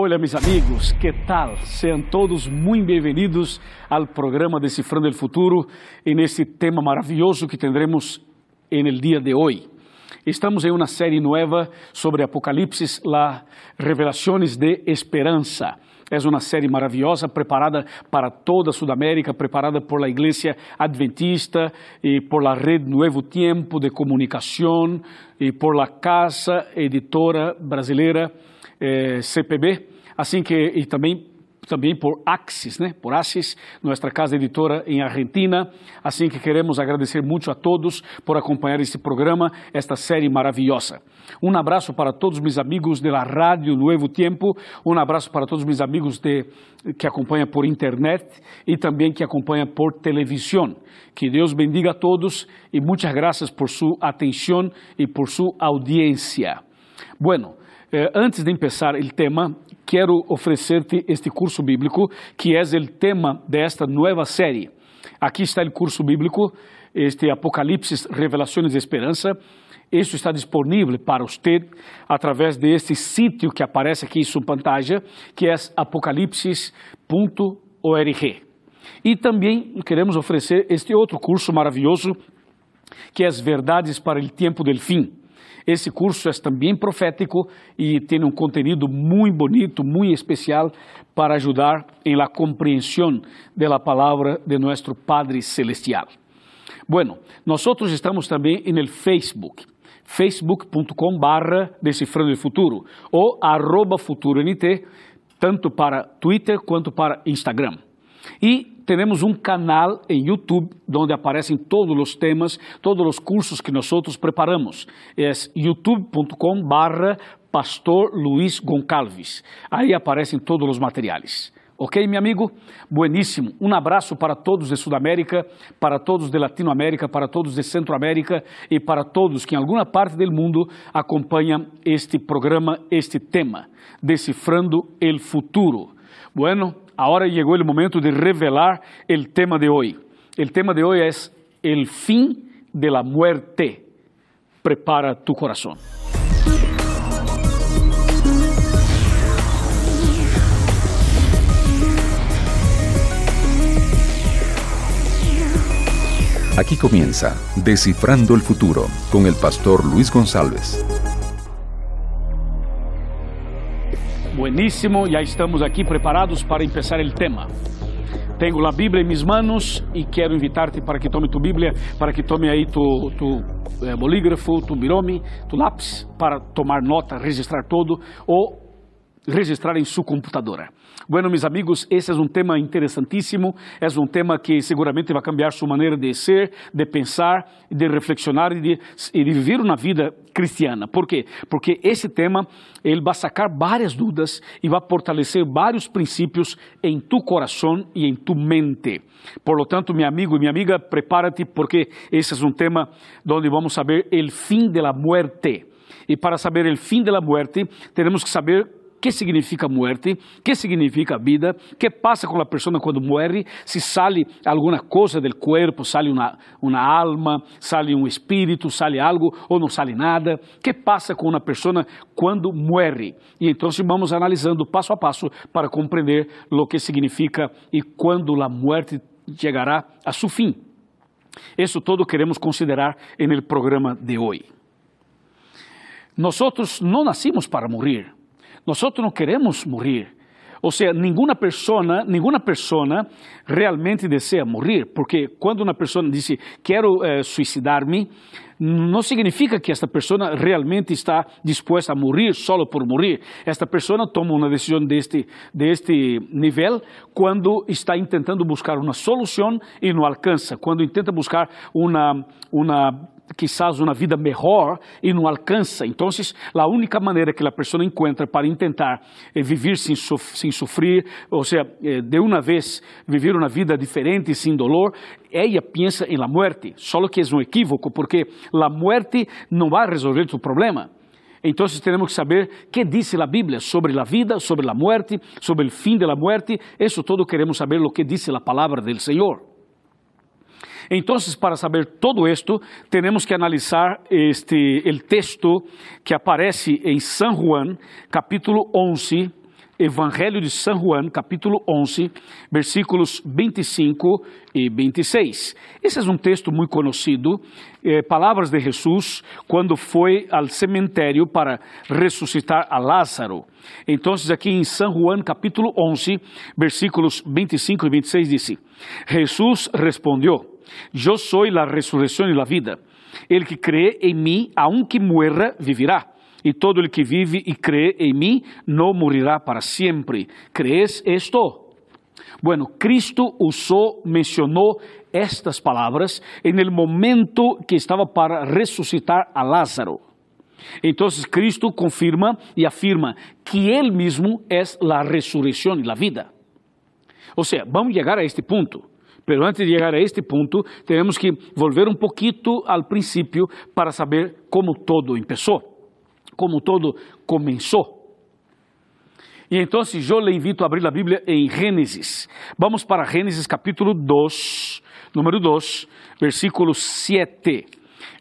Olá, meus amigos, que tal? Sejam todos muito bem-vindos ao programa Decifrando o Futuro e nesse tema maravilhoso que tendremos no dia de hoje. Estamos em uma série nova sobre Apocalipse, las revelações de esperança. É uma série maravilhosa preparada para toda Sudamérica, preparada por la Igreja Adventista e por la Red Nuevo Tiempo de Comunicação e por la Casa Editora Brasileira eh, CPB, assim que e também também por Axis, né? Por Axis, nossa casa editora em Argentina. Assim que queremos agradecer muito a todos por acompanhar este programa, esta série maravilhosa. Um abraço para todos meus amigos da Rádio Novo Tempo, um abraço para todos meus amigos de, que acompanham por internet e também que acompanham por televisão. Que Deus bendiga a todos e muitas graças por sua atenção e por sua audiência. Bueno, eh, antes de começar o tema, quero oferecer-te este curso bíblico, que é o tema desta nova série. Aqui está o curso bíblico, este Apocalipse, Revelações de Esperança. Isso está disponível para você através deste sítio que aparece aqui em sua pantalla, que é apocalipsis.org. E também queremos oferecer este outro curso maravilhoso, que é as Verdades para o Tempo del Fim. Esse curso é também profético e tem um conteúdo muito bonito, muito especial para ajudar em la compreensão da palavra de nosso Padre Celestial. Bueno, nós estamos também no Facebook facebook.com barra Decifrando o Futuro ou arroba FuturoNT, tanto para Twitter quanto para Instagram. E temos um canal em YouTube onde aparecem todos os temas, todos os cursos que nós preparamos. É youtube.com barra Pastor Luiz Goncalves. Aparecem todos os materiais. Ok, meu amigo? Bueníssimo. Um abraço para todos de Sudamérica, para todos de Latinoamérica, para todos de Centroamérica e para todos que em alguma parte do mundo acompanham este programa, este tema, Decifrando el Futuro. Bueno, Agora chegou o momento de revelar o tema de hoje. O tema de hoje é o fim de la muerte. Prepara tu coração. Aquí comienza Descifrando el Futuro con el pastor Luis González. Bueníssimo, já estamos aqui preparados para começar o tema. Tenho a Bíblia em minhas manos e quero invitar-te para que tome tu Bíblia, para que tome aí tu, tu eh, bolígrafo, tu birome, tu lápis, para tomar nota, registrar todo ou registrar em sua computadora. Bueno, meus amigos, esse é um tema interessantíssimo, é um tema que seguramente vai cambiar sua maneira de ser, de pensar, de reflexionar e de, e de viver uma vida cristiana. Por quê? Porque esse tema ele vai sacar várias dúvidas e vai fortalecer vários princípios em tu coração e em tu mente. Por lo tanto, meu amigo e minha amiga, prepara-te porque esse é um tema onde vamos saber o fim da muerte. E para saber o fim da muerte, temos que saber que significa muerte, que significa vida, que passa com a pessoa quando morre, se sale alguma coisa do corpo, sale uma, uma alma, sale um espírito, sale algo ou não sale nada, que passa com uma pessoa quando morre. E então vamos analisando passo a passo para compreender o que significa e quando a morte chegará a seu fim. Isso todo queremos considerar no programa de hoje. Nós não nascimos para morrer. Nós não queremos morrer. Ou seja, nenhuma pessoa, nenhuma pessoa realmente deseja morrer, porque quando uma pessoa diz quero eh, suicidar-me, não significa que esta pessoa realmente está disposta a morrer só por morrer. Esta pessoa toma uma decisão deste, deste nível quando está tentando buscar uma solução e não alcança, quando tenta buscar uma, uma quizás uma vida melhor e não alcança. Então, a única maneira que a pessoa encontra para tentar eh, viver sem, sem sofrer, ou seja, eh, de uma vez viver uma vida diferente sem dolor, ela pensa em la muerte. Só que é um equívoco, porque la muerte não vai resolver tu problema. Então temos que saber o que diz a Bíblia sobre a vida, sobre a muerte, sobre o fim da muerte. Isso todo queremos saber o que diz a palavra do Senhor. Então, para saber todo esto, temos que analisar este, el texto que aparece em San Juan, capítulo 11, Evangelho de São Juan, capítulo 11, versículos 25 e 26. Esse é um texto muito conhecido, eh, palavras de Jesus quando foi ao cemitério para ressuscitar a Lázaro. Então, aqui em São Juan, capítulo 11, versículos 25 e 26, diz: Jesus respondeu: Eu sou a ressurreição e a vida. El que cree em mim, aunque muera, vivirá e todo el que vive y cree en mí no morirá para siempre. ¿Crees esto? Bueno, Cristo usó, mencionó estas palabras en el momento que estaba para resucitar a Lázaro. Entonces Cristo confirma y afirma que Él mismo es la resurrección y la vida. O sea, vamos a llegar a este punto. Pero antes de llegar a este punto, tenemos que volver un poquito al principio para saber cómo todo empezó como todo começou. E então eu le invito a abrir a Bíblia em Gênesis. Vamos para Gênesis capítulo 2, número 2, versículo 7.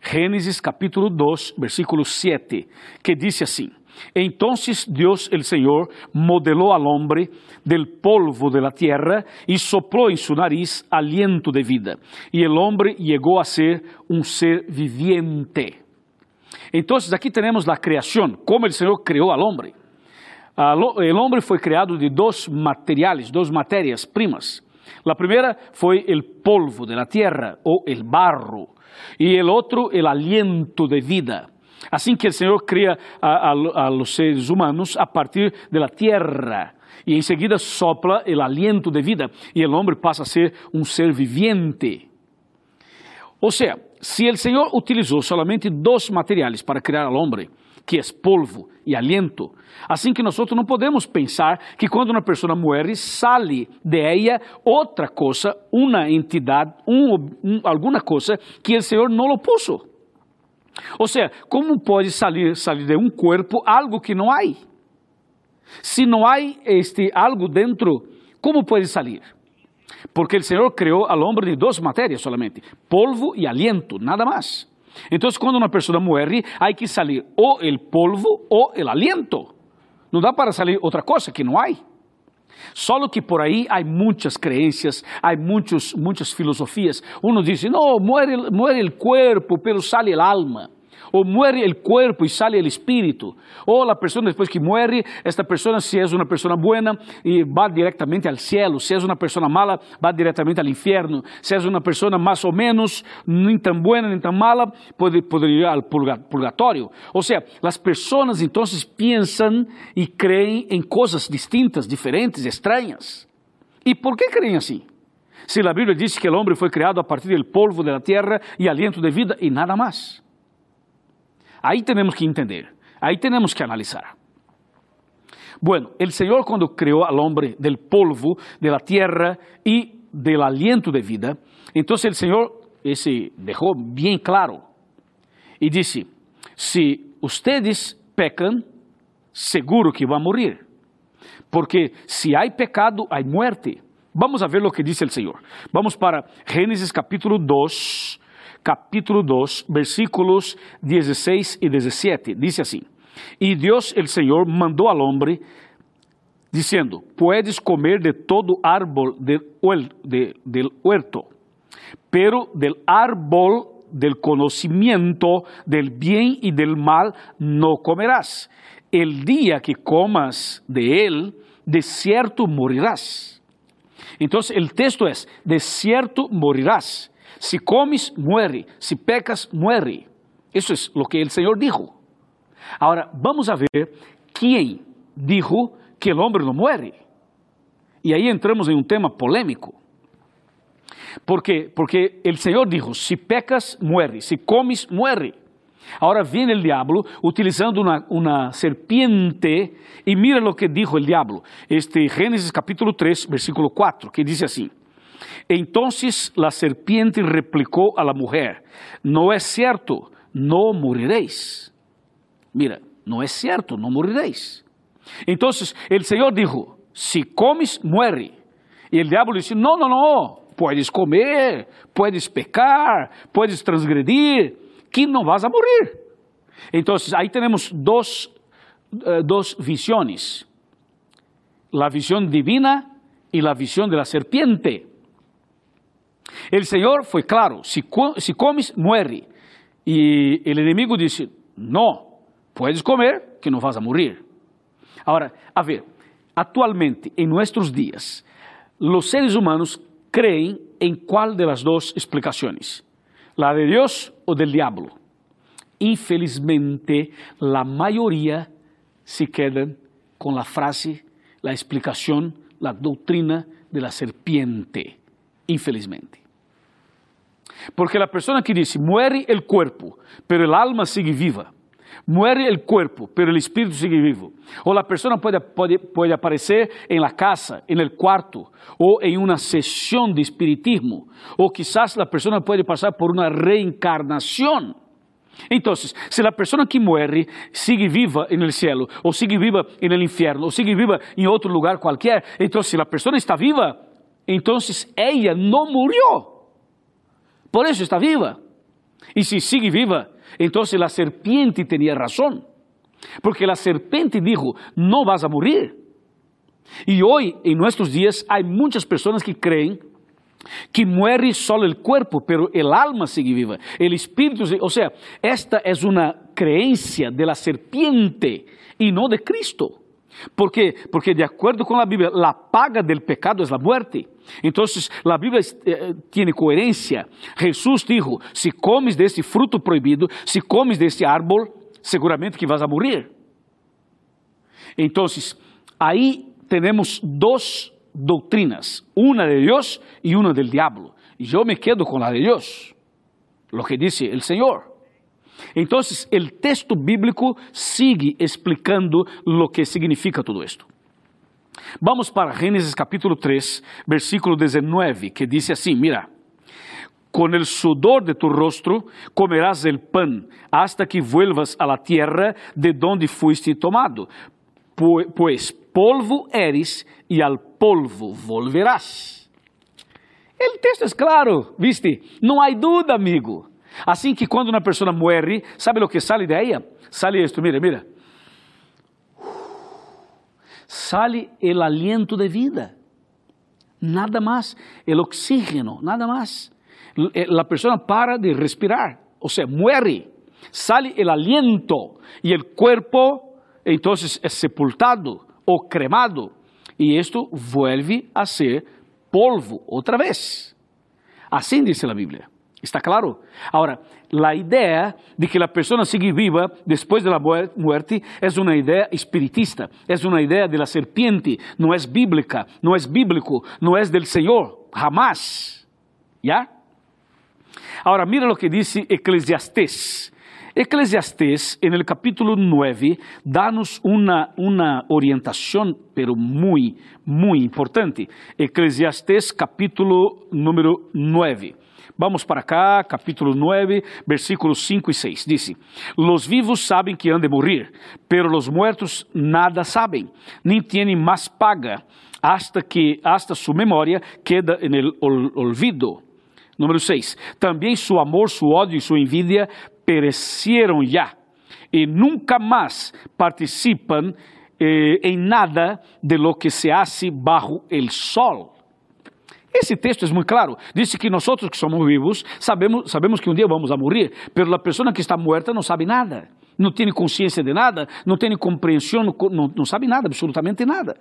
Gênesis capítulo 2, versículo 7, que diz assim: Entonces Dios el Señor modeló al hombre del polvo de la tierra y sopló en su nariz aliento de vida. Y el hombre llegó a ser un ser viviente. Então, aqui temos a criação, como o Senhor criou ao homem. O homem foi criado de dois materiais, duas matérias primas. A primeira foi o polvo de la tierra ou el barro, e o outro el aliento de vida. Assim que o Senhor cria a, a, a los seres humanos a partir de la tierra e em seguida sopla o aliento de vida e o homem passa a ser um ser viviente. Ou seja, se o Senhor utilizou solamente dois materiais para criar ao homem, que é polvo e aliento, assim que nós não podemos pensar que quando uma pessoa morre, sale de ella outra coisa, uma entidade, um, um, alguma coisa que o Senhor não lo puso. Ou seja, como pode sair, sair de um corpo algo que não há? Se não há este algo dentro, como pode sair? Porque el Señor creó al hombre de dos materias solamente, polvo y aliento, nada más. Entonces cuando una persona muere hay que salir o el polvo o el aliento. No da para salir otra cosa que no hay. Solo que por aí há muitas crenças, há muitas filosofias. Uno diz, não, muere, muere el cuerpo, pero sale el alma. Ou muere el cuerpo y sale el espíritu, ou la persona después que muere, esta persona si es una persona buena y va directamente al cielo, si es una persona mala, va directamente al infierno, si es una persona más o menos, ni tan buena ni tan mala, puede, puede ir al purgatorio. O sea, las personas entonces piensan y creen en cosas distintas, diferentes, extrañas. ¿Y por qué creen así? Se a Bíblia diz que o homem foi criado a partir do polvo da terra e aliento de vida e nada mais. Ahí tenemos que entender, ahí tenemos que analizar. Bueno, el Señor cuando creó al hombre del polvo, de la tierra y del aliento de vida, entonces el Señor ese dejó bien claro y dice, si ustedes pecan, seguro que a morir, porque si hay pecado, hay muerte. Vamos a ver lo que dice el Señor. Vamos para Génesis capítulo 2, capítulo 2, versículos 16 y 17. Dice así, y Dios el Señor mandó al hombre diciendo, puedes comer de todo árbol del, de, del huerto, pero del árbol del conocimiento del bien y del mal no comerás. El día que comas de él, de cierto morirás. Entonces el texto es, de cierto morirás. Si comes, muere. Si pecas, muere. Eso es lo que el Señor dijo. Ahora, vamos a ver quién dijo que el hombre no muere. Y ahí entramos en un tema polémico. Porque, porque el Señor dijo, si pecas, muere. Si comes, muere. Ahora viene el diablo utilizando una, serpiente y mira lo que dijo el diablo. Este Génesis capítulo 3, versículo 4, que dice así. Entonces la serpiente replicó a la mujer, no es cierto, no moriréis. Mira, no es cierto, no moriréis. Entonces el Señor dijo, si comes, muere. Y el diablo dice, no, no, no, puedes comer, puedes pecar, puedes transgredir, que no vas a morir. Entonces ahí tenemos dos, uh, dos visiones. la visión divina y la visión de la serpiente. El Señor fue claro, si, si comes, muere. Y el enemigo dice, no, puedes comer, que no vas a morir. Ahora, a ver, actualmente, en nuestros días, los seres humanos creen en cuál de las dos explicaciones, la de Dios o del diablo. Infelizmente, la mayoría se quedan con la frase, la explicación, la doctrina de la serpiente, infelizmente. Porque la persona que dice, muere el cuerpo, pero el alma sigue viva. Muere el cuerpo, pero el espíritu sigue vivo. O la persona puede, puede, puede aparecer en la casa, en el cuarto, o en una sesión de espiritismo. O quizás la persona puede pasar por una reencarnación. Entonces, si la persona que muere sigue viva en el cielo, o sigue viva en el infierno, o sigue viva en otro lugar cualquier, entonces si la persona está viva, entonces ella no murió. Por eso está viva. Y si sigue viva, entonces la serpiente tenía razón. Porque la serpiente dijo, no vas a morir. Y hoy, en nuestros días, hay muchas personas que creen que muere solo el cuerpo, pero el alma sigue viva, el espíritu, o sea, esta es una creencia de la serpiente y no de Cristo. ¿Por qué? Porque de acuerdo con la Biblia, la paga del pecado es la muerte. Entonces, la Biblia eh, tiene coherencia. Jesús dijo, si comes de este fruto prohibido, si comes de este árbol, seguramente que vas a morir. Entonces, ahí tenemos dos doctrinas, una de Dios y una del diablo. Yo me quedo con la de Dios, lo que dice el Señor. Entonces, el texto bíblico sigue explicando lo que significa todo esto. Vamos para Gênesis capítulo 3, versículo 19, que dice así, mira, con el sudor de tu rostro comerás el pan hasta que vuelvas a la tierra de donde fuiste tomado, pues polvo eres y al polvo volverás. El texto es claro, viste? No hay duda, amigo. Assim que quando uma pessoa morre, sabe o que sale de ella? Sale isto, mira, mira. Sale el aliento de vida. Nada más. El oxígeno, nada más. La persona para de respirar, o sea, muere. Sale el aliento y el cuerpo entonces es sepultado o cremado. Y esto vuelve a ser polvo otra vez. Así dice la Biblia. ¿Está claro? Ahora, la idea de que la persona sigue viva después de la muerte es una idea espiritista, es una idea de la serpiente, no es bíblica, no es bíblico, no es del Señor, jamás. ¿Ya? Ahora, mira lo que dice Eclesiastés. Eclesiastés, en el capítulo 9, danos una, una orientación, pero muy, muy importante. Eclesiastés, capítulo número 9. Vamos para cá, capítulo 9, versículos 5 e 6. Disse: Los vivos sabem que han de morir, pero los muertos nada sabem, nem têm mais paga, hasta que hasta su memória queda en el olvido. Número 6. Também su amor, su ódio e su envidia perecieron ya, e nunca mais participam eh, em nada de lo que se hace bajo el sol. Esse texto é muito claro. Diz que nós que somos vivos sabemos, sabemos que um dia vamos a morrer, mas a pessoa que está muerta não sabe nada, não tem consciência de nada, não tem compreensão, não, não sabe nada, absolutamente nada.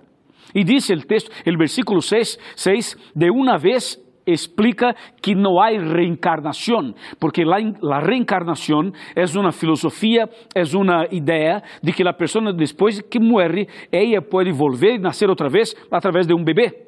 E diz o texto, o versículo 6, 6, de uma vez explica que não há reencarnação, porque a reencarnação é uma filosofia, é uma ideia de que a pessoa depois que morre, ela pode volver e nascer outra vez através de um bebê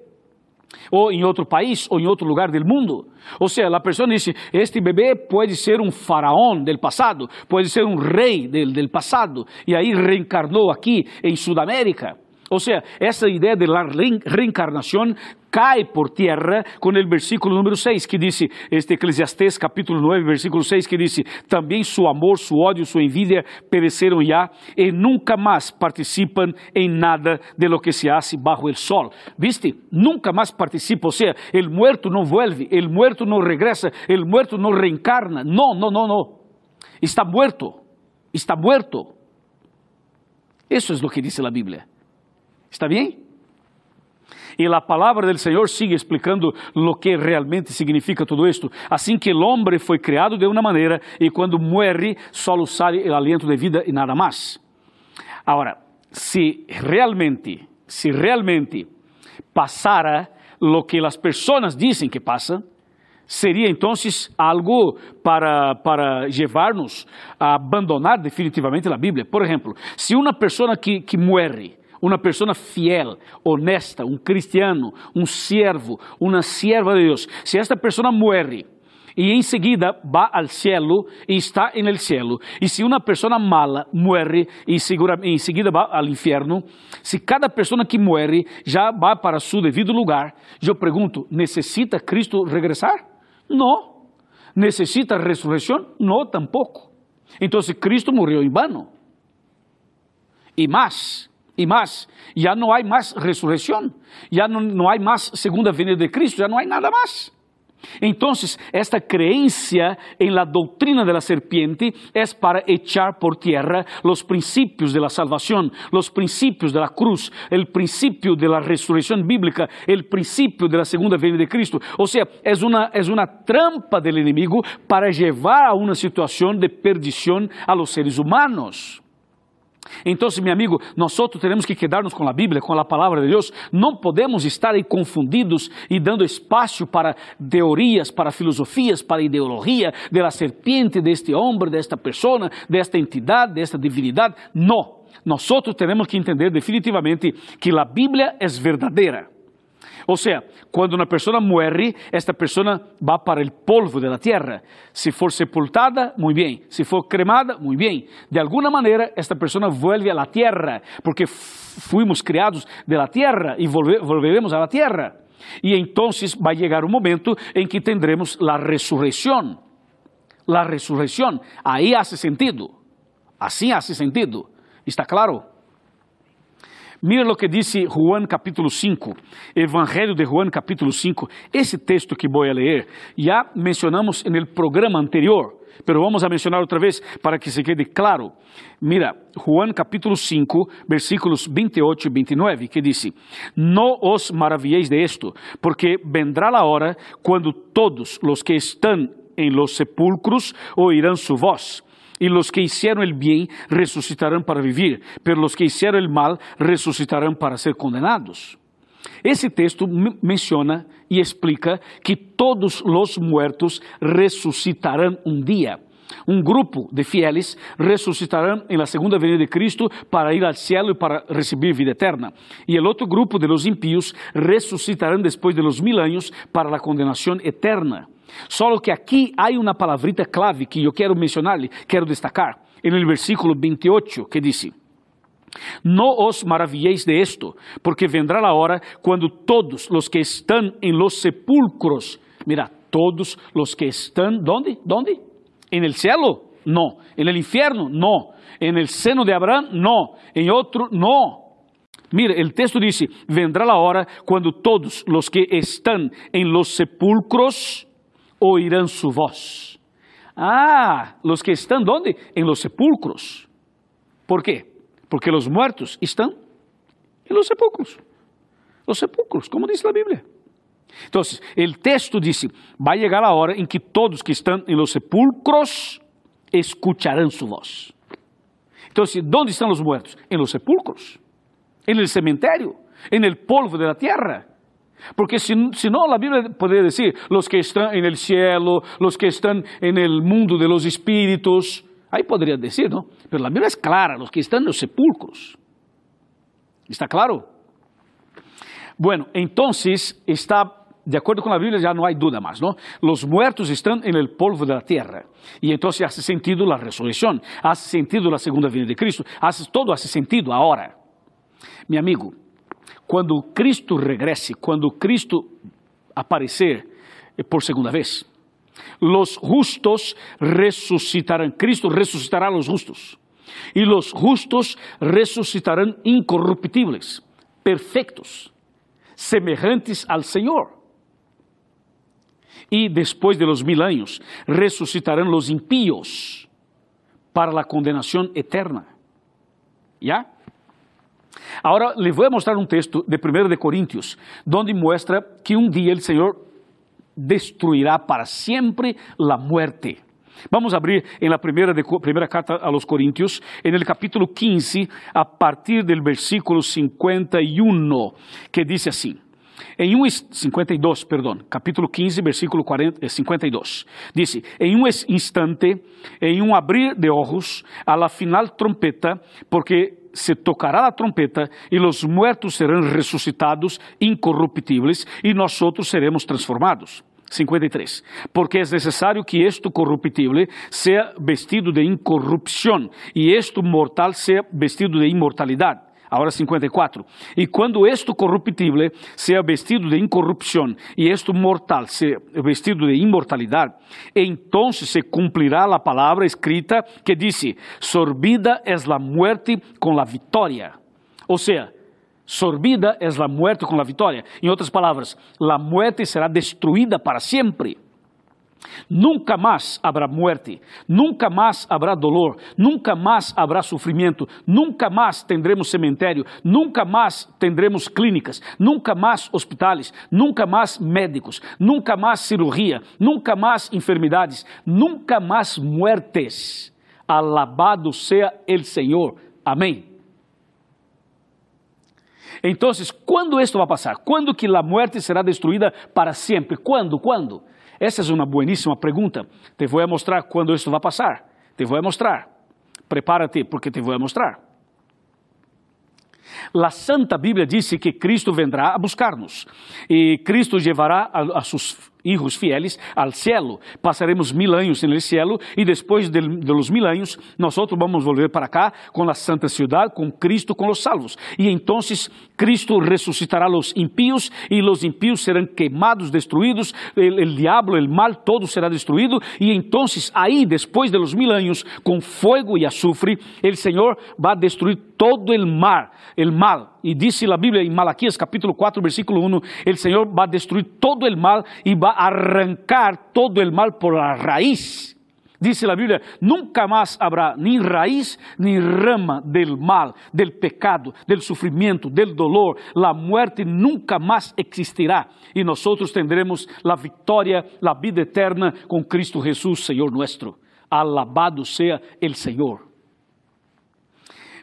ou em outro país, ou em outro lugar do mundo. Ou seja, a pessoa diz: este bebê pode ser um faraó do passado, pode ser um rei do passado, e aí reencarnou aqui em Sudamérica. Ou seja, essa ideia de la reencarnação cai por terra com o versículo número 6, que diz, este Eclesiastés capítulo 9, versículo 6, que diz, também su amor, su ódio, su envidia pereceram já e nunca mais participam em nada de lo que se hace bajo el sol. ¿Viste? Nunca mais participa, ou seja, el muerto não vuelve, el muerto não regresa, el muerto não reencarna. Não, não, não, não. Está muerto, está muerto. Isso é o que diz a Bíblia. ¿Está bien? E a palavra do Senhor sigue explicando o que realmente significa tudo isto. Assim que o homem foi criado de uma maneira e quando muere solo sai o aliento de vida e nada mais. Agora, se realmente, se realmente passara lo que as pessoas dizem que passa, seria então algo para, para levar-nos a abandonar definitivamente a Bíblia. Por exemplo, se uma pessoa que, que muere, uma pessoa fiel, honesta, um cristiano, um servo, uma serva de Deus, se esta pessoa muere, e em seguida va al cielo e está en el cielo. E se uma pessoa mala muere e em seguida va al infierno, se cada pessoa que muere já va para su devido lugar, eu pergunto, necessita Cristo regressar? Não. Necessita ressurreição? Não, tampoco. Então Cristo morreu em vano. E mais, e mais, já não há mais ressurreição, já não, há mais segunda vinda de Cristo, já não há nada mais. Entonces, esta creencia en la doctrina de la serpiente es para echar por tierra los principios de la salvación, los principios de la cruz, el principio de la resurrección bíblica, el principio de la segunda venida de Cristo. O sea, es una, es una trampa del enemigo para llevar a una situación de perdición a los seres humanos. Então, meu amigo, nós teremos que quedar-nos com a Bíblia, com a palavra de Deus. Não podemos estar aí confundidos e dando espaço para teorias, para filosofias, para ideologia de la serpiente, deste homem, desta pessoa, desta entidade, desta divinidade. Não. Nós teremos que entender definitivamente que a Bíblia é verdadeira. Ou seja, quando uma pessoa muere, esta pessoa vai para o polvo da terra. Se for sepultada, muito bem. Se for cremada, muito bem. De alguma maneira, esta pessoa vuelve à terra, porque fuimos criados da terra e volveremos à terra. E então vai chegar um momento em que tendremos a ressurreição. A ressurreição. Aí hace sentido. Assim hace sentido. Está claro? Mira o que disse Juan capítulo 5, Evangelho de Juan capítulo 5. Esse texto que vou ler, já mencionamos no programa anterior, pero vamos a mencionar outra vez para que se quede claro. Mira, Juan capítulo 5, versículos 28 e 29, que diz: No os maravilhéis de esto, porque vendrá a hora quando todos os que estão em los sepulcros oirão su voz y los que hicieron el bien resucitarán para vivir, pero los que hicieron el mal resucitarán para ser condenados. Esse texto menciona e explica que todos os mortos ressuscitarão um dia. Um grupo de fieles ressuscitarão em la segunda venida de Cristo para ir ao cielo e para receber vida eterna. E o outro grupo de los impíos ressuscitarão depois de los mil anos para a condenação eterna. Só que aqui há uma palavrita clave que eu quero mencionar, quero destacar, no versículo 28, que diz: No os maravilhéis de esto, porque vendrá a hora quando todos os que estão em los sepulcros, mira, todos os que estão, ¿dónde? ¿Dónde? ¿En el cielo? No. ¿En el infierno? No. ¿En el seno de Abraham? No. ¿En otro? No. Mira, el texto dice, vendrá la hora cuando todos los que están en los sepulcros oirão su voz. Ah, los que están ¿dónde? En los sepulcros. ¿Por qué? Porque los muertos están en los sepulcros. Los sepulcros, como dice la Biblia. Entonces, el texto dice, va a hora en que todos que están en los sepulcros escucharán su voz. Entonces, ¿dónde están los muertos? En los sepulcros, en el cementerio, en el polvo de la tierra. Porque si, si, no, la Biblia podría decir, los que están en el cielo, los que están en el mundo de los espíritus, ahí podría decir, ¿no? Pero la Biblia es clara, los que están en los sepulcros. ¿Está claro? Bueno, entonces está, de acuerdo con la Biblia ya no hay duda más, ¿no? Los muertos están en el polvo de la tierra. Y entonces hace sentido la resurrección, hace sentido la segunda venida de Cristo, hace, todo hace sentido ahora. Mi amigo, quando Cristo regresse, quando Cristo aparecer eh, por segunda vez, los justos resucitarán. Cristo resucitará a los justos. Y los justos resucitarán incorruptibles, perfectos, semejantes al Señor. Y después de los mil años resucitarán los impíos para la condenación eterna. ¿Ya? Ahora le voy a mostrar un texto de 1 de Corintios, donde muestra que un día el Señor destruirá para siempre la muerte. Vamos a abrir en la primera, de, primera carta a los Corintios, en el capítulo 15, a partir del versículo 51, que dice así. Em um 52, perdão, capítulo 15, versículo 40, 52. Diz: Em um instante, em um abrir de olhos, a la final trompeta, porque se tocará a trompeta e os muertos ressuscitados incorruptíveis e nós outros seremos transformados. 53. Porque é necessário que este corruptível seja vestido de incorrupção e este mortal seja vestido de imortalidade. Agora 54. E quando este corruptível seja vestido de incorrupção e este mortal seja vestido de imortalidade, então se cumprirá a palavra escrita que diz: Sorbida é a muerte com a vitória. Ou seja, sorbida é a muerte com a vitória. Em outras palavras, a muerte será destruída para sempre. Nunca más habrá muerte, nunca más habrá dolor, nunca más habrá sufrimiento, nunca más tendremos cementerio, nunca más tendremos clínicas, nunca más hospitales, nunca más médicos, nunca más cirugía, nunca más enfermedades, nunca más muertes. Alabado sea el Señor. Amém. Então, quando isto vai passar? Quando que a morte será destruída para sempre? Quando? Quando? Essa é uma bueníssima pergunta. Te vou mostrar quando isso vai passar. Te vou mostrar. Prepárate, porque te vou mostrar. A Santa Bíblia disse que Cristo vendrá a buscar-nos e Cristo levará a, a seus hijos fieles al cielo. Pasaremos mil años en el cielo y después de, de, los mil años nosotros vamos a volver para acá con la santa ciudad, con Cristo, con los salvos. Y entonces Cristo resucitará a los impíos y los impíos serán quemados, destruidos, el, el diablo, el mal, todo será destruido. Y entonces ahí, después de los mil años, con fuego y azufre, el Señor va a destruir todo el mal, el mal. E disse a Bíblia em Malaquias capítulo 4, versículo 1, o Senhor vai destruir todo o mal e vai arrancar todo o mal por la raiz. Dice la Biblia, nunca más habrá ni raíz ni rama del mal, del pecado, del sufrimiento, del dolor. La muerte nunca más existirá y nosotros tendremos la victoria, la vida eterna con Cristo Jesús, Señor nuestro. Alabado sea el Señor.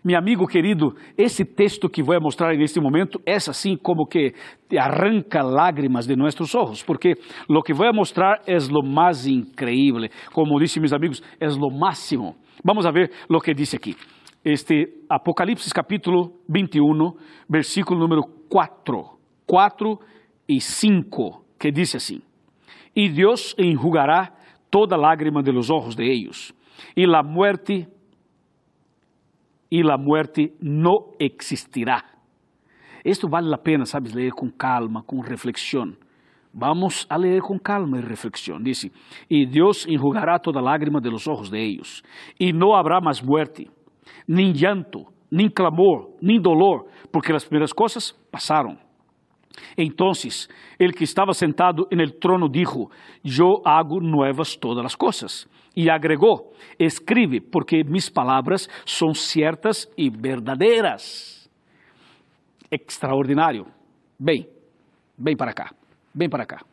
Meu amigo querido, esse texto que vou mostrar neste momento é assim como que arranca lágrimas de nossos olhos, porque lo que vou mostrar é lo mais increíble. Como disse meus amigos, é lo máximo. Vamos a ver lo que diz aqui. Este Apocalipse capítulo 21, versículo número 4, 4 e 5, que diz assim: E Deus enjugará toda lágrima de los ojos de ellos, e la muerte e a morte não existirá. Isto vale a pena, sabes, ler com calma, com reflexão. Vamos a ler com calma e reflexão. Diz: E Deus enjugará toda lágrima de los ojos de ellos, e não habrá mais muerte, nem llanto, nem clamor, nem dolor, porque as primeiras coisas passaram. Então, el que estava sentado en el trono dijo: Yo hago nuevas todas as coisas. E agregou: Escribe, porque mis palavras são certas e verdadeiras. Extraordinário. Bem, bem para cá, bem para cá.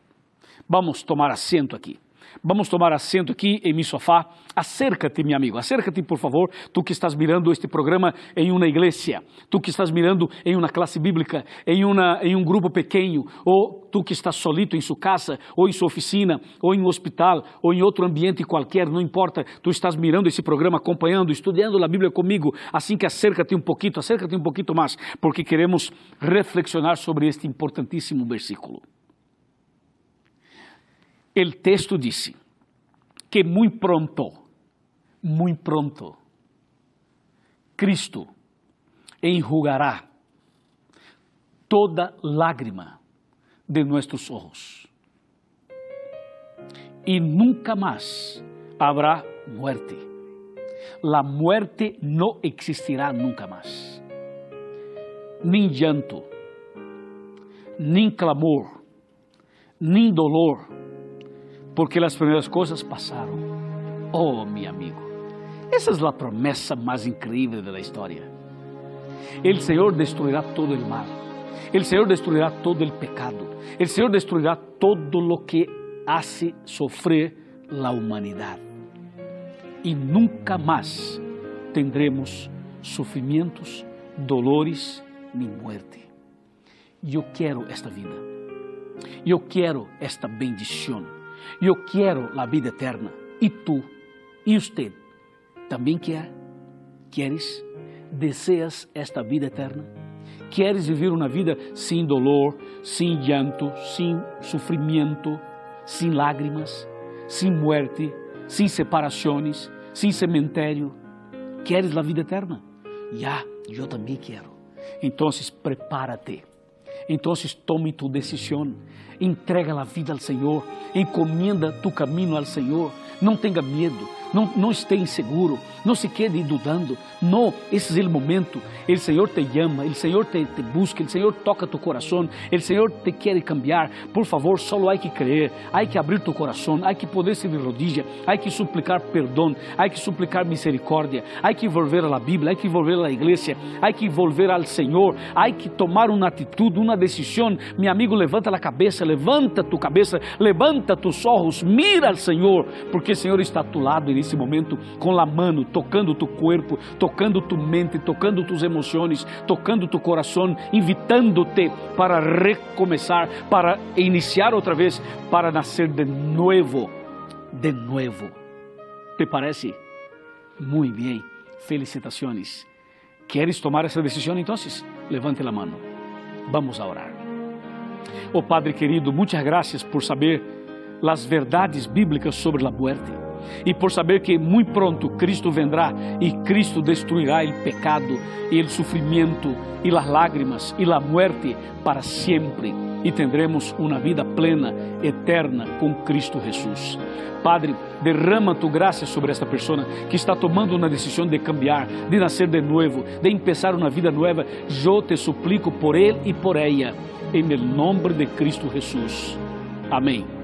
Vamos tomar assento aqui. Vamos tomar assento aqui em meu sofá. Acércate, meu amigo, acércate, por favor, tu que estás mirando este programa em uma igreja, tu que estás mirando em uma classe bíblica, em, uma, em um grupo pequeno, ou tu que estás solito em sua casa, ou em sua oficina, ou em um hospital, ou em outro ambiente qualquer, não importa, tu estás mirando esse programa, acompanhando, estudando a Bíblia comigo, assim que acércate um pouquinho, acércate um pouquinho mais, porque queremos reflexionar sobre este importantíssimo versículo. O texto disse que muito pronto, muito pronto, Cristo enjugará toda lágrima de nossos olhos e nunca mais habrá muerte. La muerte não existirá nunca mais. Nem llanto, nem clamor, nem dolor, porque as primeiras coisas passaram. Oh, meu amigo, essa é a promessa mais incrível da história. El Señor destruirá todo el mal. El Señor destruirá todo el pecado. El Señor destruirá todo lo que hace sofrer la humanidad. Y nunca más tendremos sufrimientos, dolores ni muerte. Yo quiero esta vida. Yo quiero esta bendición. Yo quiero la vida eterna. ¿Y tú? ¿Y usted? ¿También quiere? ¿Quieres? ¿Deseas esta vida eterna? ¿Quieres vivir una vida sin dolor, sin llanto, sin sufrimiento, sin lágrimas, sin muerte, sin separaciones, sin cementerio? ¿Quieres la vida eterna? Ya, yo también quiero. Entonces prepárate. Entonces tome tu decisión. Entrega la vida al Señor. Encomienda tu camino al Señor. Não tenha medo, não, não esteja inseguro, não se quede dudando. Não, esse é o momento. O Senhor te ama, o Senhor te, te busca, o Senhor toca tu coração, o Senhor te quer cambiar. Por favor, só há que crer, há que abrir tu coração, há que poder se de rodilha, há que suplicar perdão, há que suplicar misericórdia, há que volver à Bíblia, há que volver à igreja, há que volver ao Senhor, há que tomar uma atitude, uma decisão. Meu amigo, levanta a cabeça, levanta tu cabeça, levanta tus olhos, mira ao Senhor, porque o Senhor está a tu lado nesse momento com a mano, tocando tu corpo, tocando tu mente, tocando tus emoções, tocando tu coração, invitando-te para recomeçar, para iniciar outra vez, para nascer de novo, de novo. ¿Te parece? Muito bem. Felicitações. ¿Quieres tomar essa decisão? Então, levante a mão. Vamos a orar. Oh Padre querido, muitas graças por saber as verdades bíblicas sobre a muerte e por saber que muito pronto Cristo vendrá e Cristo destruirá o pecado e o sofrimento e as lágrimas e a muerte para sempre e tendremos uma vida plena, eterna com Cristo Jesus. Padre, derrama tu graça sobre esta pessoa que está tomando uma decisão de cambiar, de nascer de novo, de empezar uma vida nova. Eu te suplico por ele e por ella, em nome de Cristo Jesus. Amém.